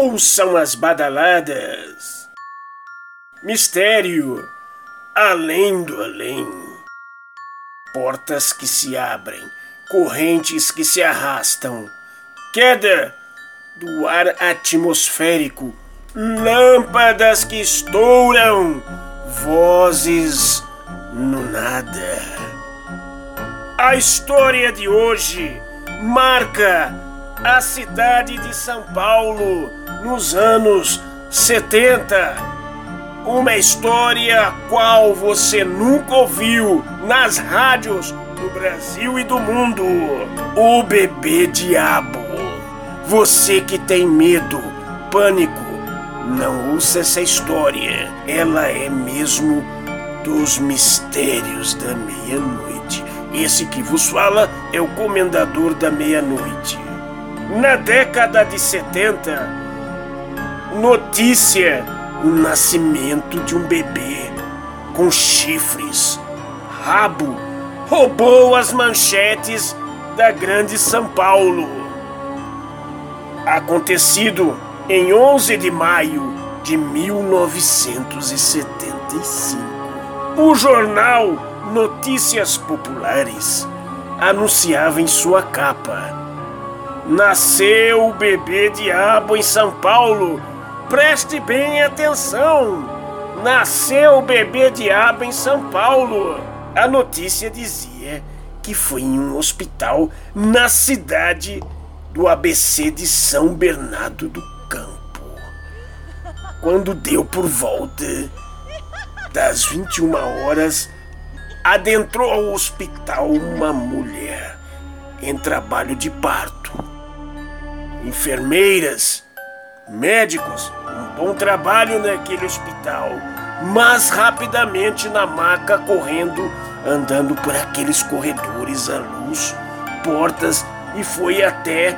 ouçam as badaladas. Mistério além do além. Portas que se abrem, correntes que se arrastam, queda do ar atmosférico, lâmpadas que estouram, vozes no nada. A história de hoje marca a cidade de São Paulo nos anos 70. Uma história qual você nunca ouviu nas rádios do Brasil e do mundo. O bebê diabo. Você que tem medo, pânico, não ouça essa história. Ela é mesmo dos mistérios da meia-noite. Esse que vos fala é o comendador da meia-noite. Na década de 70, notícia: o nascimento de um bebê com chifres, rabo, roubou as manchetes da Grande São Paulo. Acontecido em 11 de maio de 1975. O jornal Notícias Populares anunciava em sua capa: Nasceu o bebê diabo em São Paulo. Preste bem atenção. Nasceu o bebê diabo em São Paulo. A notícia dizia que foi em um hospital na cidade do ABC de São Bernardo do Campo. Quando deu por volta das 21 horas, adentrou ao hospital uma mulher em trabalho de parto. Enfermeiras, médicos, um bom trabalho naquele hospital, mas rapidamente na maca correndo, andando por aqueles corredores à luz, portas e foi até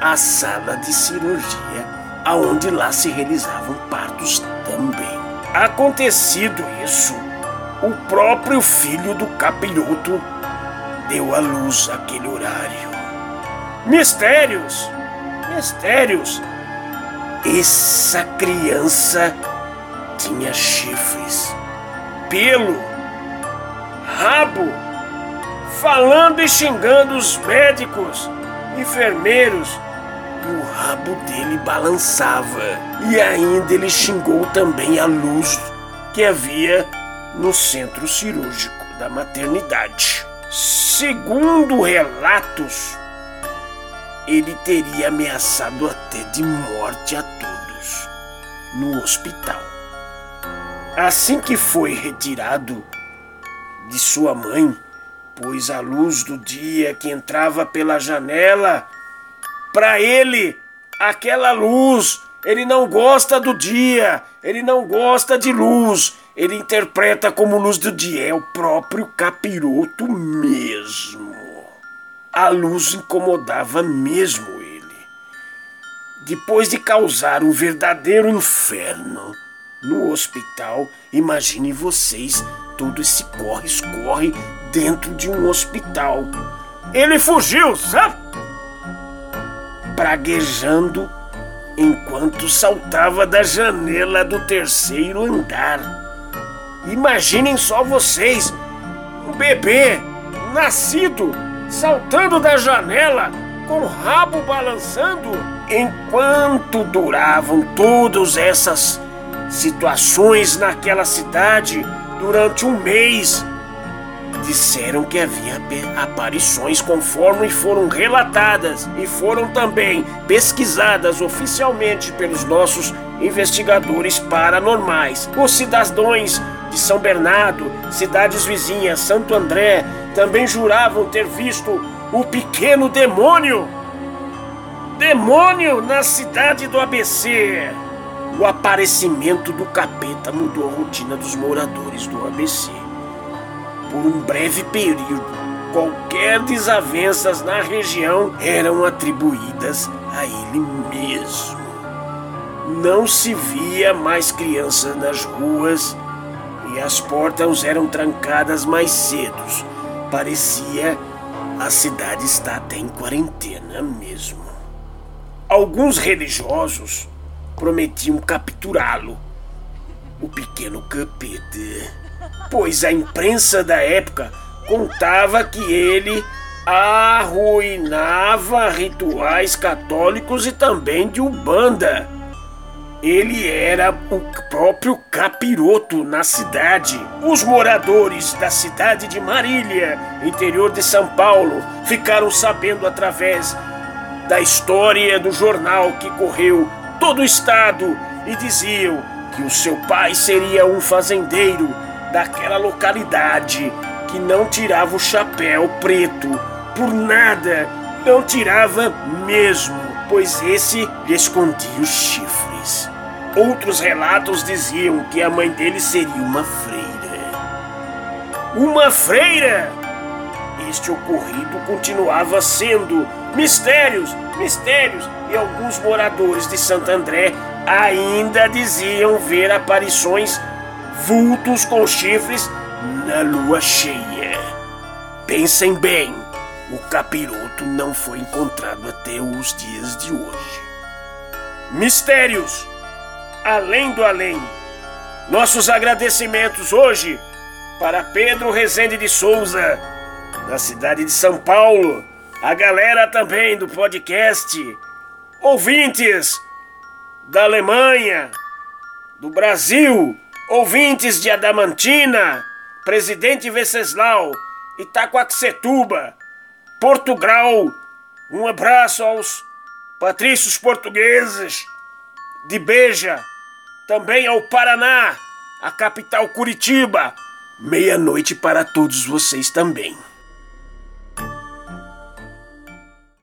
a sala de cirurgia, aonde lá se realizavam partos também. Acontecido isso, o próprio filho do capiroto deu à luz aquele horário. Mistérios! Mistérios! Essa criança tinha chifres, pelo, rabo, falando e xingando os médicos, enfermeiros, e o rabo dele balançava. E ainda ele xingou também a luz que havia no centro cirúrgico da maternidade. Segundo relatos, ele teria ameaçado até de morte a todos no hospital. Assim que foi retirado de sua mãe, pois a luz do dia que entrava pela janela, para ele, aquela luz, ele não gosta do dia, ele não gosta de luz, ele interpreta como luz do dia, é o próprio capiroto mesmo. A luz incomodava mesmo ele. Depois de causar um verdadeiro inferno no hospital, imagine vocês todo esse corre-escorre dentro de um hospital. Ele fugiu, sabe? Praguejando enquanto saltava da janela do terceiro andar. Imaginem só vocês, um bebê nascido saltando da janela com o rabo balançando. Enquanto duravam todas essas situações naquela cidade durante um mês, disseram que havia aparições conforme foram relatadas e foram também pesquisadas oficialmente pelos nossos investigadores paranormais. Os cidadãos de São Bernardo, cidades vizinhas, Santo André, também juravam ter visto o pequeno demônio. Demônio na cidade do ABC. O aparecimento do capeta mudou a rotina dos moradores do ABC. Por um breve período, qualquer desavenças na região eram atribuídas a ele mesmo. Não se via mais crianças nas ruas as portas eram trancadas mais cedo. Parecia a cidade está até em quarentena mesmo. alguns religiosos prometiam capturá-lo, o pequeno capeta, pois a imprensa da época contava que ele arruinava rituais católicos e também de Umbanda. Ele era o próprio capiroto na cidade. Os moradores da cidade de Marília, interior de São Paulo, ficaram sabendo através da história do jornal que correu todo o estado e diziam que o seu pai seria um fazendeiro daquela localidade que não tirava o chapéu preto por nada, não tirava mesmo, pois esse lhe escondia os Outros relatos diziam que a mãe dele seria uma freira. Uma freira! Este ocorrido continuava sendo mistérios, mistérios, e alguns moradores de Santo André ainda diziam ver aparições, vultos com chifres na lua cheia. Pensem bem, o capiroto não foi encontrado até os dias de hoje. Mistérios, além do além. Nossos agradecimentos hoje para Pedro Rezende de Souza, da cidade de São Paulo, a galera também do podcast, ouvintes da Alemanha, do Brasil, ouvintes de Adamantina, Presidente Venceslau, Itacoaxetuba, Portugal. Um abraço aos patrícios portugueses de Beja, também ao Paraná, a capital Curitiba. Meia-noite para todos vocês também.